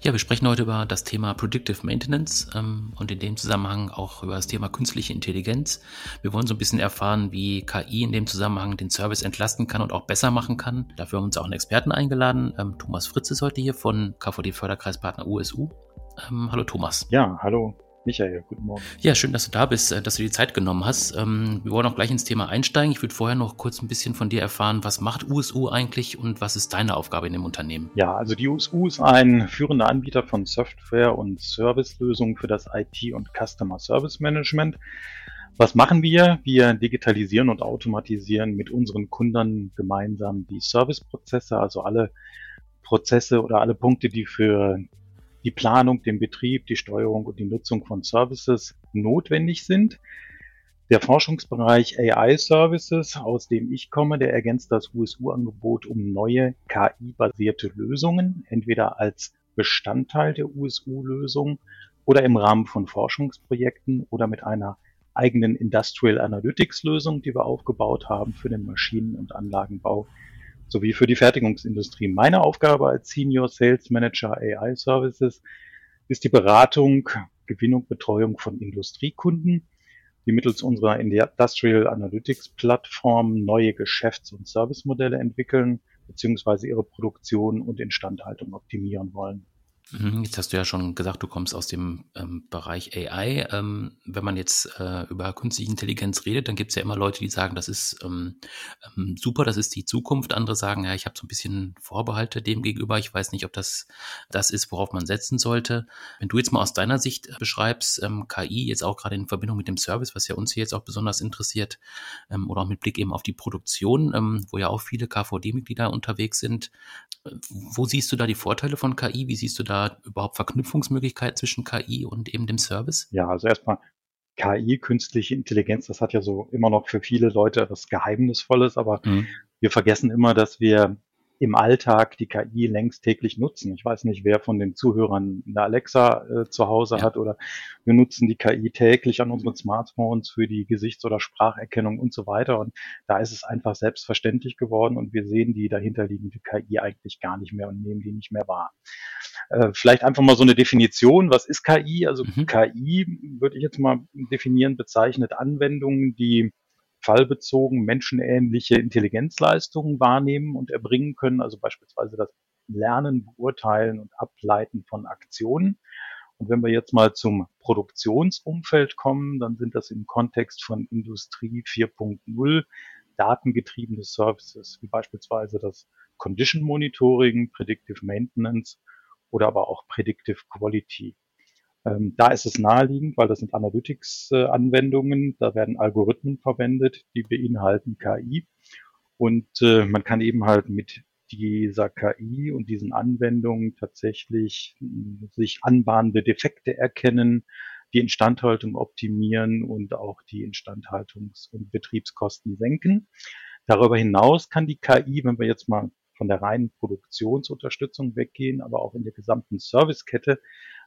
Ja, wir sprechen heute über das Thema Predictive Maintenance ähm, und in dem Zusammenhang auch über das Thema künstliche Intelligenz. Wir wollen so ein bisschen erfahren, wie KI in dem Zusammenhang den Service entlasten kann und auch besser machen kann. Dafür haben wir uns auch einen Experten eingeladen. Ähm, Thomas Fritz ist heute hier von KVD Förderkreispartner USU. Ähm, hallo Thomas. Ja, hallo. Michael, guten Morgen. Ja, schön, dass du da bist, äh, dass du die Zeit genommen hast. Ähm, wir wollen auch gleich ins Thema einsteigen. Ich würde vorher noch kurz ein bisschen von dir erfahren, was macht USU eigentlich und was ist deine Aufgabe in dem Unternehmen? Ja, also die USU ist ein führender Anbieter von Software und Servicelösungen für das IT- und Customer Service Management. Was machen wir? Wir digitalisieren und automatisieren mit unseren Kunden gemeinsam die Serviceprozesse, also alle Prozesse oder alle Punkte, die für die Planung, den Betrieb, die Steuerung und die Nutzung von Services notwendig sind. Der Forschungsbereich AI Services, aus dem ich komme, der ergänzt das USU-Angebot um neue KI-basierte Lösungen, entweder als Bestandteil der USU-Lösung oder im Rahmen von Forschungsprojekten oder mit einer eigenen Industrial Analytics Lösung, die wir aufgebaut haben für den Maschinen- und Anlagenbau sowie für die Fertigungsindustrie. Meine Aufgabe als Senior Sales Manager AI Services ist die Beratung, Gewinnung, Betreuung von Industriekunden, die mittels unserer Industrial Analytics Plattform neue Geschäfts- und Servicemodelle entwickeln bzw. ihre Produktion und Instandhaltung optimieren wollen. Mhm, jetzt hast du ja schon gesagt, du kommst aus dem ähm, Bereich AI. Ähm, wenn man jetzt äh, über künstliche Intelligenz redet, dann gibt es ja immer Leute, die sagen, das ist ähm, ähm super, das ist die Zukunft. Andere sagen, ja, ich habe so ein bisschen Vorbehalte dem gegenüber. Ich weiß nicht, ob das das ist, worauf man setzen sollte. Wenn du jetzt mal aus deiner Sicht beschreibst, ähm, KI jetzt auch gerade in Verbindung mit dem Service, was ja uns hier jetzt auch besonders interessiert, ähm, oder auch mit Blick eben auf die Produktion, wo ja auch viele KVD-Mitglieder unterwegs sind, wo siehst du da die Vorteile von KI? Wie siehst du da überhaupt Verknüpfungsmöglichkeiten zwischen KI und eben dem Service? Ja, also erstmal KI, künstliche Intelligenz, das hat ja so immer noch für viele Leute etwas Geheimnisvolles, aber mhm. wir vergessen immer, dass wir im Alltag die KI längst täglich nutzen. Ich weiß nicht, wer von den Zuhörern eine Alexa äh, zu Hause ja. hat oder wir nutzen die KI täglich an unseren Smartphones für die Gesichts- oder Spracherkennung und so weiter. Und da ist es einfach selbstverständlich geworden und wir sehen die dahinterliegende KI eigentlich gar nicht mehr und nehmen die nicht mehr wahr. Äh, vielleicht einfach mal so eine Definition. Was ist KI? Also mhm. KI würde ich jetzt mal definieren, bezeichnet Anwendungen, die fallbezogen menschenähnliche Intelligenzleistungen wahrnehmen und erbringen können, also beispielsweise das Lernen, Beurteilen und Ableiten von Aktionen. Und wenn wir jetzt mal zum Produktionsumfeld kommen, dann sind das im Kontext von Industrie 4.0 datengetriebene Services, wie beispielsweise das Condition Monitoring, Predictive Maintenance oder aber auch Predictive Quality. Ähm, da ist es naheliegend, weil das sind Analytics-Anwendungen, da werden Algorithmen verwendet, die beinhalten KI. Und äh, man kann eben halt mit dieser KI und diesen Anwendungen tatsächlich hm, sich anbahnende Defekte erkennen, die Instandhaltung optimieren und auch die Instandhaltungs- und Betriebskosten senken. Darüber hinaus kann die KI, wenn wir jetzt mal von der reinen Produktionsunterstützung weggehen, aber auch in der gesamten Servicekette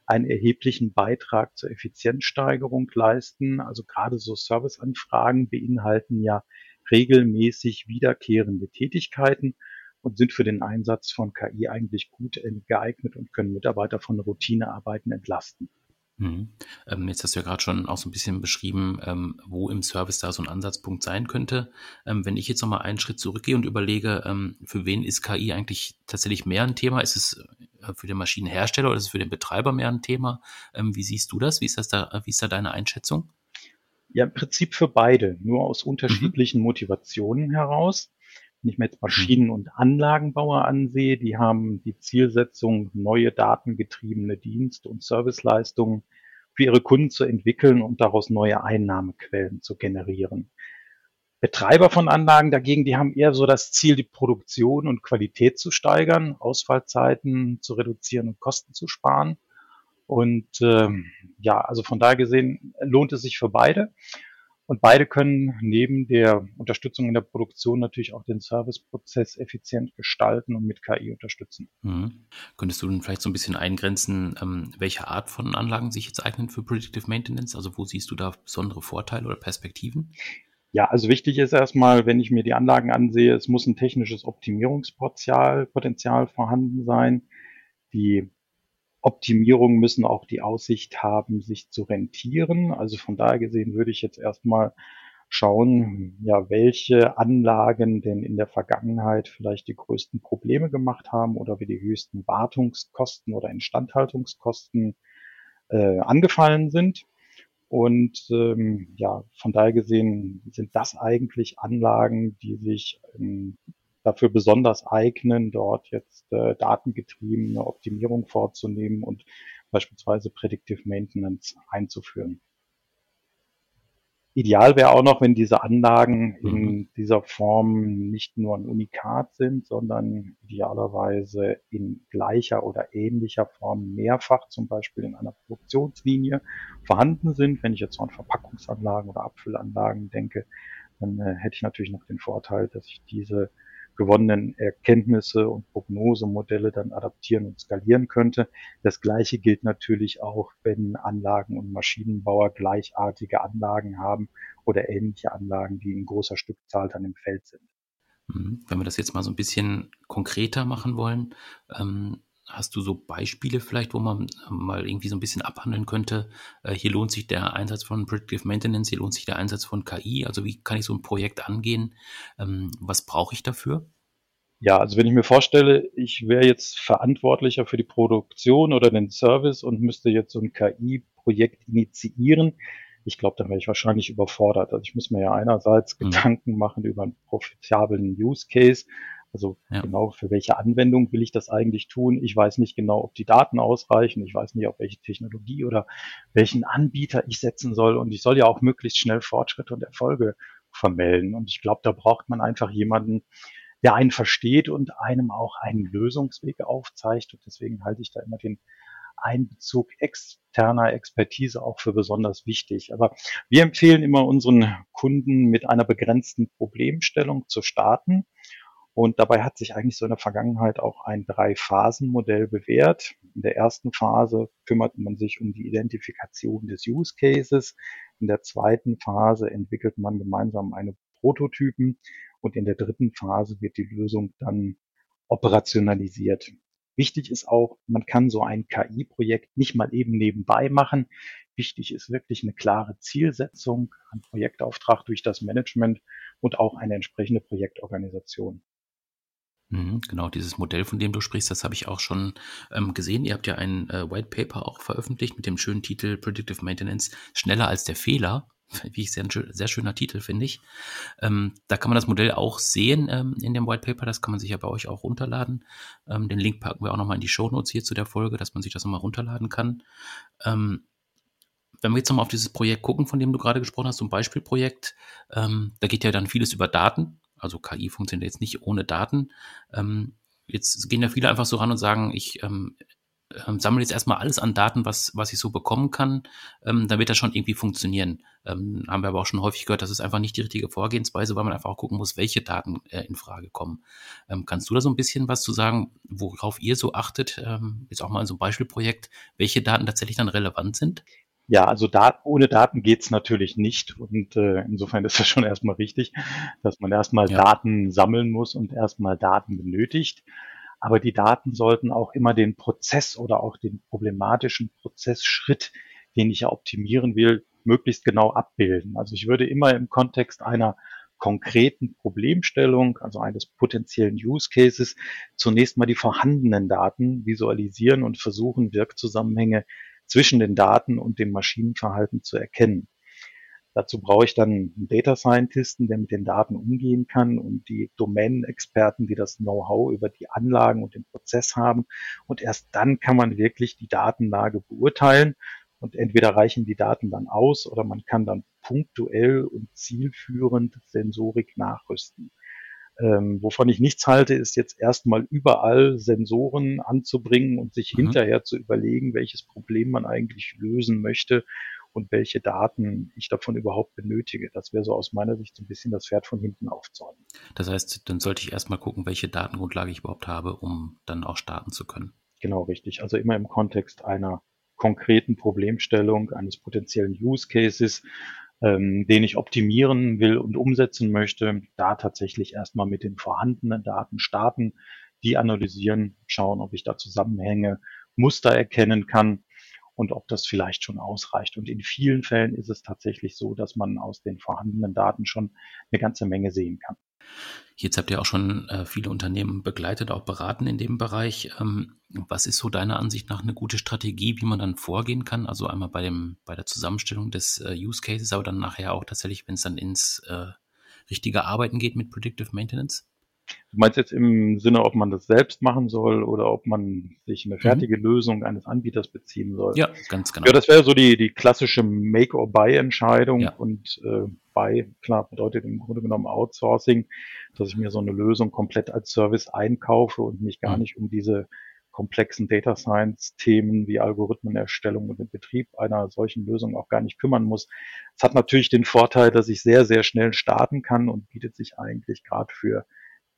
einen erheblichen Beitrag zur Effizienzsteigerung leisten. Also gerade so Serviceanfragen beinhalten ja regelmäßig wiederkehrende Tätigkeiten und sind für den Einsatz von KI eigentlich gut geeignet und können Mitarbeiter von Routinearbeiten entlasten. Mhm. Ähm, jetzt hast du ja gerade schon auch so ein bisschen beschrieben, ähm, wo im Service da so ein Ansatzpunkt sein könnte. Ähm, wenn ich jetzt nochmal einen Schritt zurückgehe und überlege, für wen ist KI eigentlich tatsächlich mehr ein Thema? Ist es für den Maschinenhersteller oder ist es für den Betreiber mehr ein Thema? Ähm, wie siehst du das? Wie ist das da, wie ist da deine Einschätzung? Ja, im Prinzip für beide, nur aus unterschiedlichen mhm. Motivationen heraus. Wenn ich mir jetzt Maschinen- und Anlagenbauer ansehe, die haben die Zielsetzung, neue datengetriebene Dienst- und Serviceleistungen für ihre Kunden zu entwickeln und daraus neue Einnahmequellen zu generieren. Betreiber von Anlagen dagegen, die haben eher so das Ziel, die Produktion und Qualität zu steigern, Ausfallzeiten zu reduzieren und Kosten zu sparen. Und ähm, ja, also von daher gesehen lohnt es sich für beide. Und beide können neben der Unterstützung in der Produktion natürlich auch den Serviceprozess effizient gestalten und mit KI unterstützen. Mhm. Könntest du denn vielleicht so ein bisschen eingrenzen, ähm, welche Art von Anlagen sich jetzt eignen für Predictive Maintenance? Also wo siehst du da besondere Vorteile oder Perspektiven? Ja, also wichtig ist erstmal, wenn ich mir die Anlagen ansehe, es muss ein technisches Optimierungspotenzial Potenzial vorhanden sein. Die Optimierungen müssen auch die Aussicht haben, sich zu rentieren. Also von daher gesehen würde ich jetzt erstmal schauen, ja, welche Anlagen denn in der Vergangenheit vielleicht die größten Probleme gemacht haben oder wie die höchsten Wartungskosten oder Instandhaltungskosten äh, angefallen sind. Und ähm, ja, von daher gesehen sind das eigentlich Anlagen, die sich ähm, dafür besonders eignen, dort jetzt äh, datengetriebene Optimierung vorzunehmen und beispielsweise Predictive Maintenance einzuführen. Ideal wäre auch noch, wenn diese Anlagen mhm. in dieser Form nicht nur ein Unikat sind, sondern idealerweise in gleicher oder ähnlicher Form mehrfach, zum Beispiel in einer Produktionslinie, vorhanden sind. Wenn ich jetzt an Verpackungsanlagen oder Abfüllanlagen denke, dann äh, hätte ich natürlich noch den Vorteil, dass ich diese gewonnenen Erkenntnisse und Prognosemodelle dann adaptieren und skalieren könnte. Das Gleiche gilt natürlich auch, wenn Anlagen und Maschinenbauer gleichartige Anlagen haben oder ähnliche Anlagen, die in großer Stückzahl dann im Feld sind. Mhm. Wenn wir das jetzt mal so ein bisschen konkreter machen wollen, ähm, Hast du so Beispiele vielleicht, wo man mal irgendwie so ein bisschen abhandeln könnte? Äh, hier lohnt sich der Einsatz von Predictive Maintenance, hier lohnt sich der Einsatz von KI. Also wie kann ich so ein Projekt angehen? Ähm, was brauche ich dafür? Ja, also wenn ich mir vorstelle, ich wäre jetzt verantwortlicher für die Produktion oder den Service und müsste jetzt so ein KI-Projekt initiieren, ich glaube, dann wäre ich wahrscheinlich überfordert. Also ich muss mir ja einerseits mhm. Gedanken machen über einen profitablen Use Case, also ja. genau für welche Anwendung will ich das eigentlich tun? Ich weiß nicht genau, ob die Daten ausreichen. Ich weiß nicht, auf welche Technologie oder welchen Anbieter ich setzen soll. Und ich soll ja auch möglichst schnell Fortschritte und Erfolge vermelden. Und ich glaube, da braucht man einfach jemanden, der einen versteht und einem auch einen Lösungsweg aufzeigt. Und deswegen halte ich da immer den Einbezug externer Expertise auch für besonders wichtig. Aber wir empfehlen immer unseren Kunden mit einer begrenzten Problemstellung zu starten und dabei hat sich eigentlich so in der Vergangenheit auch ein Drei-Phasen-Modell bewährt. In der ersten Phase kümmert man sich um die Identifikation des Use Cases. In der zweiten Phase entwickelt man gemeinsam eine Prototypen und in der dritten Phase wird die Lösung dann operationalisiert. Wichtig ist auch, man kann so ein KI-Projekt nicht mal eben nebenbei machen. Wichtig ist wirklich eine klare Zielsetzung, ein Projektauftrag durch das Management und auch eine entsprechende Projektorganisation. Mhm, genau, dieses Modell, von dem du sprichst, das habe ich auch schon ähm, gesehen. Ihr habt ja ein äh, White Paper auch veröffentlicht mit dem schönen Titel Predictive Maintenance schneller als der Fehler. Wie ich sehr, sehr schöner Titel, finde ich. Ähm, da kann man das Modell auch sehen ähm, in dem White Paper. Das kann man sich ja bei euch auch runterladen. Ähm, den Link packen wir auch nochmal in die Show Notes hier zu der Folge, dass man sich das nochmal runterladen kann. Ähm, wenn wir jetzt nochmal auf dieses Projekt gucken, von dem du gerade gesprochen hast, so ein Beispielprojekt, ähm, da geht ja dann vieles über Daten also KI funktioniert jetzt nicht ohne Daten. Ähm, jetzt gehen ja viele einfach so ran und sagen, ich ähm, ähm, sammle jetzt erstmal alles an Daten, was, was ich so bekommen kann, ähm, dann wird das schon irgendwie funktionieren. Ähm, haben wir aber auch schon häufig gehört, das ist einfach nicht die richtige Vorgehensweise, weil man einfach auch gucken muss, welche Daten äh, in Frage kommen. Ähm, kannst du da so ein bisschen was zu sagen, worauf ihr so achtet, ähm, jetzt auch mal in so einem Beispielprojekt, welche Daten tatsächlich dann relevant sind? Ja, also Dat ohne Daten geht's natürlich nicht. Und äh, insofern ist das schon erstmal richtig, dass man erstmal ja. Daten sammeln muss und erstmal Daten benötigt. Aber die Daten sollten auch immer den Prozess oder auch den problematischen Prozessschritt, den ich ja optimieren will, möglichst genau abbilden. Also ich würde immer im Kontext einer konkreten Problemstellung, also eines potenziellen Use Cases, zunächst mal die vorhandenen Daten visualisieren und versuchen, Wirkzusammenhänge zwischen den Daten und dem Maschinenverhalten zu erkennen. Dazu brauche ich dann einen Data Scientisten, der mit den Daten umgehen kann und die Domänenexperten, die das Know-how über die Anlagen und den Prozess haben. Und erst dann kann man wirklich die Datenlage beurteilen. Und entweder reichen die Daten dann aus oder man kann dann punktuell und zielführend Sensorik nachrüsten. Ähm, wovon ich nichts halte, ist jetzt erstmal überall Sensoren anzubringen und sich mhm. hinterher zu überlegen, welches Problem man eigentlich lösen möchte und welche Daten ich davon überhaupt benötige. Das wäre so aus meiner Sicht so ein bisschen das Pferd von hinten aufzäumen. Das heißt, dann sollte ich erstmal gucken, welche Datengrundlage ich überhaupt habe, um dann auch starten zu können. Genau, richtig. Also immer im Kontext einer konkreten Problemstellung, eines potenziellen Use Cases, ähm, den ich optimieren will und umsetzen möchte, da tatsächlich erstmal mit den vorhandenen Daten starten, die analysieren, schauen, ob ich da Zusammenhänge, Muster erkennen kann und ob das vielleicht schon ausreicht. Und in vielen Fällen ist es tatsächlich so, dass man aus den vorhandenen Daten schon eine ganze Menge sehen kann. Jetzt habt ihr auch schon äh, viele Unternehmen begleitet, auch beraten in dem Bereich. Ähm, was ist so deiner Ansicht nach eine gute Strategie, wie man dann vorgehen kann? Also einmal bei dem, bei der Zusammenstellung des äh, Use Cases, aber dann nachher auch tatsächlich, wenn es dann ins äh, richtige Arbeiten geht mit Predictive Maintenance? Du meinst jetzt im Sinne, ob man das selbst machen soll oder ob man sich eine mhm. fertige mhm. Lösung eines Anbieters beziehen soll? Ja, ganz genau. Ja, das wäre so die, die klassische Make-or-Buy-Entscheidung. Ja. Und äh, Buy, klar, bedeutet im Grunde genommen Outsourcing, dass ich mir so eine Lösung komplett als Service einkaufe und mich gar mhm. nicht um diese komplexen Data Science Themen wie Algorithmenerstellung und den Betrieb einer solchen Lösung auch gar nicht kümmern muss. Es hat natürlich den Vorteil, dass ich sehr, sehr schnell starten kann und bietet sich eigentlich gerade für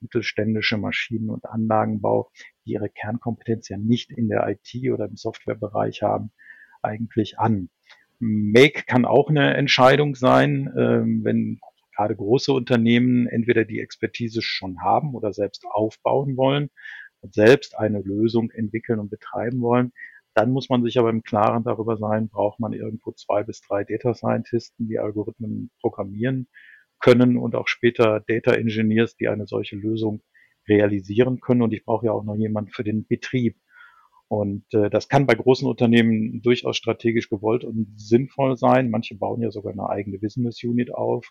mittelständische Maschinen- und Anlagenbau, die ihre Kernkompetenz ja nicht in der IT oder im Softwarebereich haben, eigentlich an. Make kann auch eine Entscheidung sein, ähm, wenn gerade große Unternehmen entweder die Expertise schon haben oder selbst aufbauen wollen und selbst eine Lösung entwickeln und betreiben wollen. Dann muss man sich aber im Klaren darüber sein, braucht man irgendwo zwei bis drei Data Scientisten, die Algorithmen programmieren können und auch später Data Engineers, die eine solche Lösung realisieren können. Und ich brauche ja auch noch jemanden für den Betrieb. Und äh, das kann bei großen Unternehmen durchaus strategisch gewollt und sinnvoll sein. Manche bauen ja sogar eine eigene Business Unit auf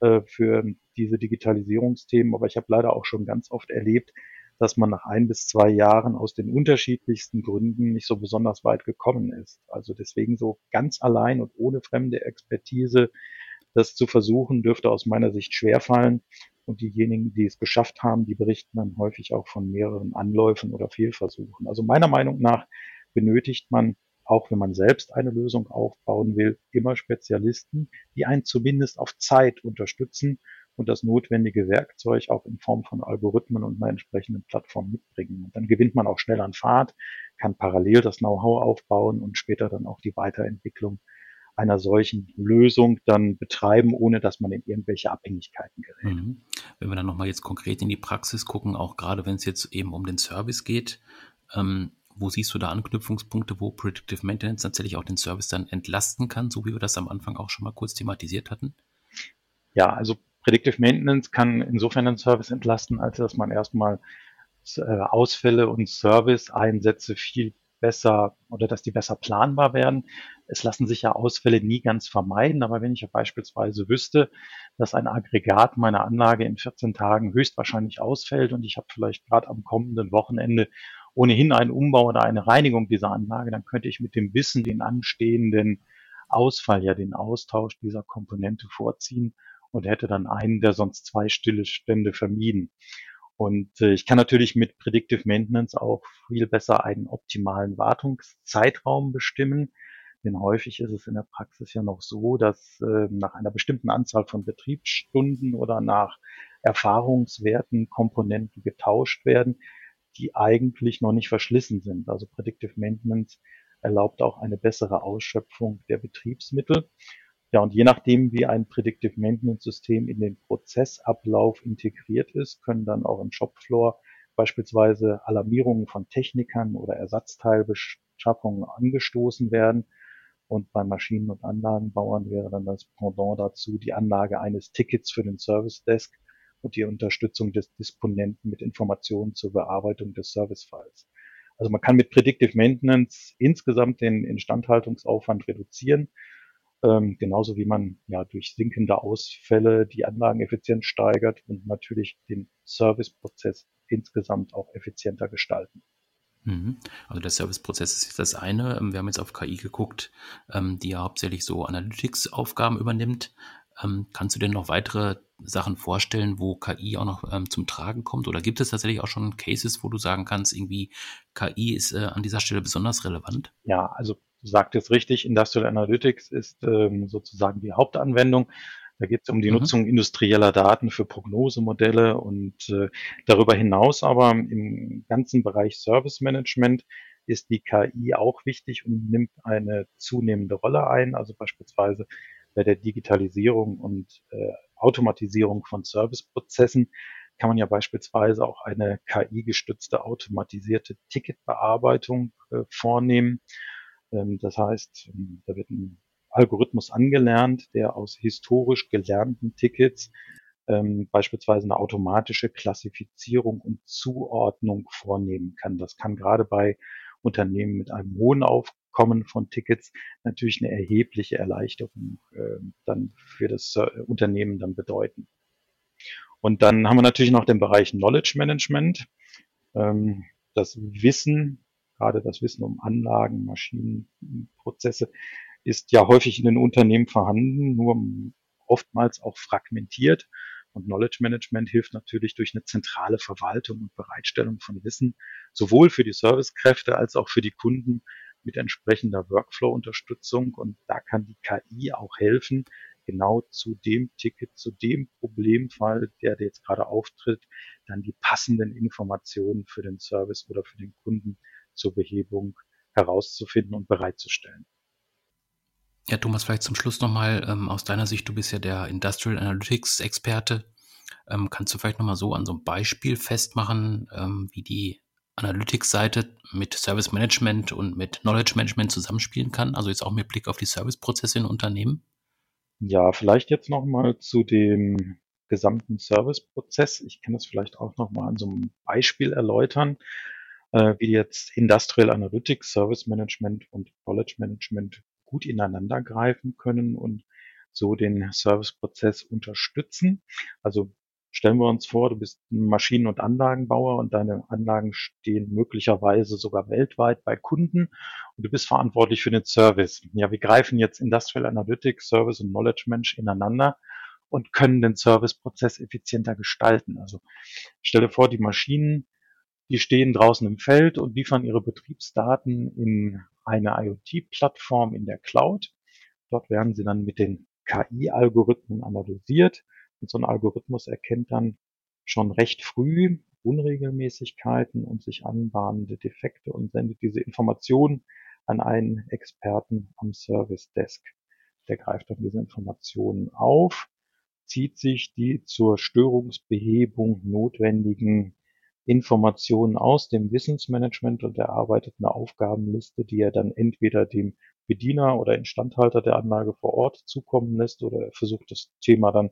äh, für diese Digitalisierungsthemen. Aber ich habe leider auch schon ganz oft erlebt, dass man nach ein bis zwei Jahren aus den unterschiedlichsten Gründen nicht so besonders weit gekommen ist. Also deswegen so ganz allein und ohne fremde Expertise das zu versuchen, dürfte aus meiner Sicht schwerfallen. Und diejenigen, die es geschafft haben, die berichten dann häufig auch von mehreren Anläufen oder Fehlversuchen. Also meiner Meinung nach benötigt man, auch wenn man selbst eine Lösung aufbauen will, immer Spezialisten, die einen zumindest auf Zeit unterstützen und das notwendige Werkzeug auch in Form von Algorithmen und einer entsprechenden Plattform mitbringen. Und dann gewinnt man auch schnell an Fahrt, kann parallel das Know-how aufbauen und später dann auch die Weiterentwicklung einer solchen Lösung dann betreiben, ohne dass man in irgendwelche Abhängigkeiten gerät. Mhm. Wenn wir dann nochmal jetzt konkret in die Praxis gucken, auch gerade wenn es jetzt eben um den Service geht, ähm, wo siehst du da Anknüpfungspunkte, wo Predictive Maintenance tatsächlich auch den Service dann entlasten kann, so wie wir das am Anfang auch schon mal kurz thematisiert hatten? Ja, also Predictive Maintenance kann insofern den Service entlasten, als dass man erstmal äh, Ausfälle und Service-Einsätze viel besser oder dass die besser planbar werden. Es lassen sich ja Ausfälle nie ganz vermeiden, aber wenn ich ja beispielsweise wüsste, dass ein Aggregat meiner Anlage in 14 Tagen höchstwahrscheinlich ausfällt und ich habe vielleicht gerade am kommenden Wochenende ohnehin einen Umbau oder eine Reinigung dieser Anlage, dann könnte ich mit dem Wissen den anstehenden Ausfall, ja den Austausch dieser Komponente vorziehen und hätte dann einen der sonst zwei Stillestände vermieden. Und äh, ich kann natürlich mit Predictive Maintenance auch viel besser einen optimalen Wartungszeitraum bestimmen. Denn häufig ist es in der Praxis ja noch so, dass äh, nach einer bestimmten Anzahl von Betriebsstunden oder nach Erfahrungswerten Komponenten getauscht werden, die eigentlich noch nicht verschlissen sind. Also Predictive Maintenance erlaubt auch eine bessere Ausschöpfung der Betriebsmittel. Ja, und je nachdem, wie ein Predictive Maintenance System in den Prozessablauf integriert ist, können dann auch im Shopfloor beispielsweise Alarmierungen von Technikern oder Ersatzteilbeschaffungen angestoßen werden. Und bei Maschinen- und Anlagenbauern wäre dann das Pendant dazu die Anlage eines Tickets für den Service Desk und die Unterstützung des Disponenten mit Informationen zur Bearbeitung des Servicefalls. Also man kann mit Predictive Maintenance insgesamt den Instandhaltungsaufwand reduzieren ähm, genauso wie man ja durch sinkende Ausfälle die Anlageneffizienz steigert und natürlich den Serviceprozess insgesamt auch effizienter gestalten. Mhm. Also der Serviceprozess ist jetzt das eine. Ähm, wir haben jetzt auf KI geguckt, ähm, die ja hauptsächlich so Analytics-Aufgaben übernimmt. Ähm, kannst du denn noch weitere Sachen vorstellen, wo KI auch noch zum Tragen kommt? Oder gibt es tatsächlich auch schon Cases, wo du sagen kannst, irgendwie KI ist äh, an dieser Stelle besonders relevant? Ja, also du sagtest richtig, Industrial Analytics ist sozusagen die Hauptanwendung. Da geht es um die mhm. Nutzung industrieller Daten für Prognosemodelle und äh, darüber hinaus aber im ganzen Bereich Service Management ist die KI auch wichtig und nimmt eine zunehmende Rolle ein. Also beispielsweise bei der Digitalisierung und äh, Automatisierung von Serviceprozessen kann man ja beispielsweise auch eine KI-gestützte automatisierte Ticketbearbeitung äh, vornehmen. Ähm, das heißt, ähm, da wird ein Algorithmus angelernt, der aus historisch gelernten Tickets ähm, beispielsweise eine automatische Klassifizierung und Zuordnung vornehmen kann. Das kann gerade bei Unternehmen mit einem hohen Aufkommen von Tickets natürlich eine erhebliche Erleichterung äh, dann für das äh, Unternehmen dann bedeuten. Und dann haben wir natürlich noch den Bereich Knowledge Management. Ähm, das Wissen, gerade das Wissen um Anlagen, Maschinen, Prozesse, ist ja häufig in den Unternehmen vorhanden, nur oftmals auch fragmentiert. Und Knowledge Management hilft natürlich durch eine zentrale Verwaltung und Bereitstellung von Wissen, sowohl für die Servicekräfte als auch für die Kunden mit entsprechender Workflow-Unterstützung. Und da kann die KI auch helfen, genau zu dem Ticket, zu dem Problemfall, der jetzt gerade auftritt, dann die passenden Informationen für den Service oder für den Kunden zur Behebung herauszufinden und bereitzustellen. Ja, Thomas, vielleicht zum Schluss nochmal ähm, aus deiner Sicht, du bist ja der Industrial Analytics Experte. Ähm, kannst du vielleicht nochmal so an so einem Beispiel festmachen, ähm, wie die Analytics-Seite mit Service Management und mit Knowledge Management zusammenspielen kann? Also jetzt auch mit Blick auf die Serviceprozesse in Unternehmen? Ja, vielleicht jetzt nochmal zu dem gesamten Serviceprozess. Ich kann das vielleicht auch nochmal an so einem Beispiel erläutern, äh, wie jetzt Industrial Analytics, Service Management und Knowledge Management gut ineinander greifen können und so den Serviceprozess unterstützen. Also stellen wir uns vor, du bist Maschinen- und Anlagenbauer und deine Anlagen stehen möglicherweise sogar weltweit bei Kunden und du bist verantwortlich für den Service. Ja, wir greifen jetzt Industrial Analytics, Service und Knowledge Mensch ineinander und können den Serviceprozess effizienter gestalten. Also stelle vor, die Maschinen, die stehen draußen im Feld und liefern ihre Betriebsdaten in eine IoT-Plattform in der Cloud. Dort werden sie dann mit den KI-Algorithmen analysiert und so ein Algorithmus erkennt dann schon recht früh Unregelmäßigkeiten und sich anbahnende Defekte und sendet diese Informationen an einen Experten am Service Desk. Der greift dann diese Informationen auf, zieht sich die zur Störungsbehebung notwendigen Informationen aus dem Wissensmanagement und erarbeitet eine Aufgabenliste, die er dann entweder dem Bediener oder Instandhalter der Anlage vor Ort zukommen lässt oder er versucht das Thema dann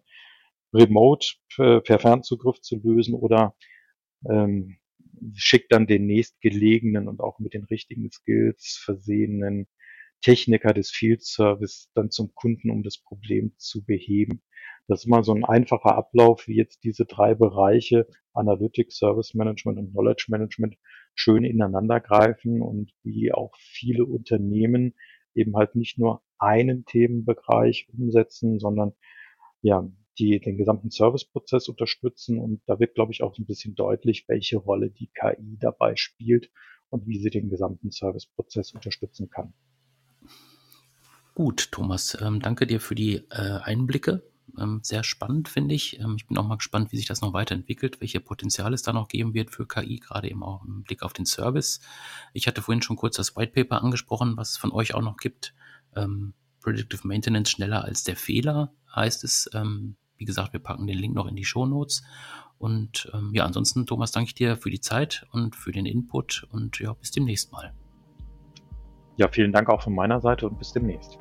remote per Fernzugriff zu lösen oder ähm, schickt dann den nächstgelegenen und auch mit den richtigen Skills versehenen Techniker des Field Service dann zum Kunden, um das Problem zu beheben. Das ist mal so ein einfacher Ablauf, wie jetzt diese drei Bereiche Analytics, Service Management und Knowledge Management schön ineinander greifen und wie auch viele Unternehmen eben halt nicht nur einen Themenbereich umsetzen, sondern ja, die den gesamten Serviceprozess unterstützen. Und da wird, glaube ich, auch ein bisschen deutlich, welche Rolle die KI dabei spielt und wie sie den gesamten Serviceprozess unterstützen kann. Gut, Thomas, ähm, danke dir für die äh, Einblicke. Ähm, sehr spannend, finde ich. Ähm, ich bin auch mal gespannt, wie sich das noch weiterentwickelt, welche Potenziale es da noch geben wird für KI, gerade eben auch im Blick auf den Service. Ich hatte vorhin schon kurz das White Paper angesprochen, was es von euch auch noch gibt. Ähm, Predictive Maintenance schneller als der Fehler heißt es. Ähm, wie gesagt, wir packen den Link noch in die Show Notes. Und ähm, ja, ansonsten, Thomas, danke ich dir für die Zeit und für den Input und ja, bis demnächst mal. Ja, vielen Dank auch von meiner Seite und bis demnächst.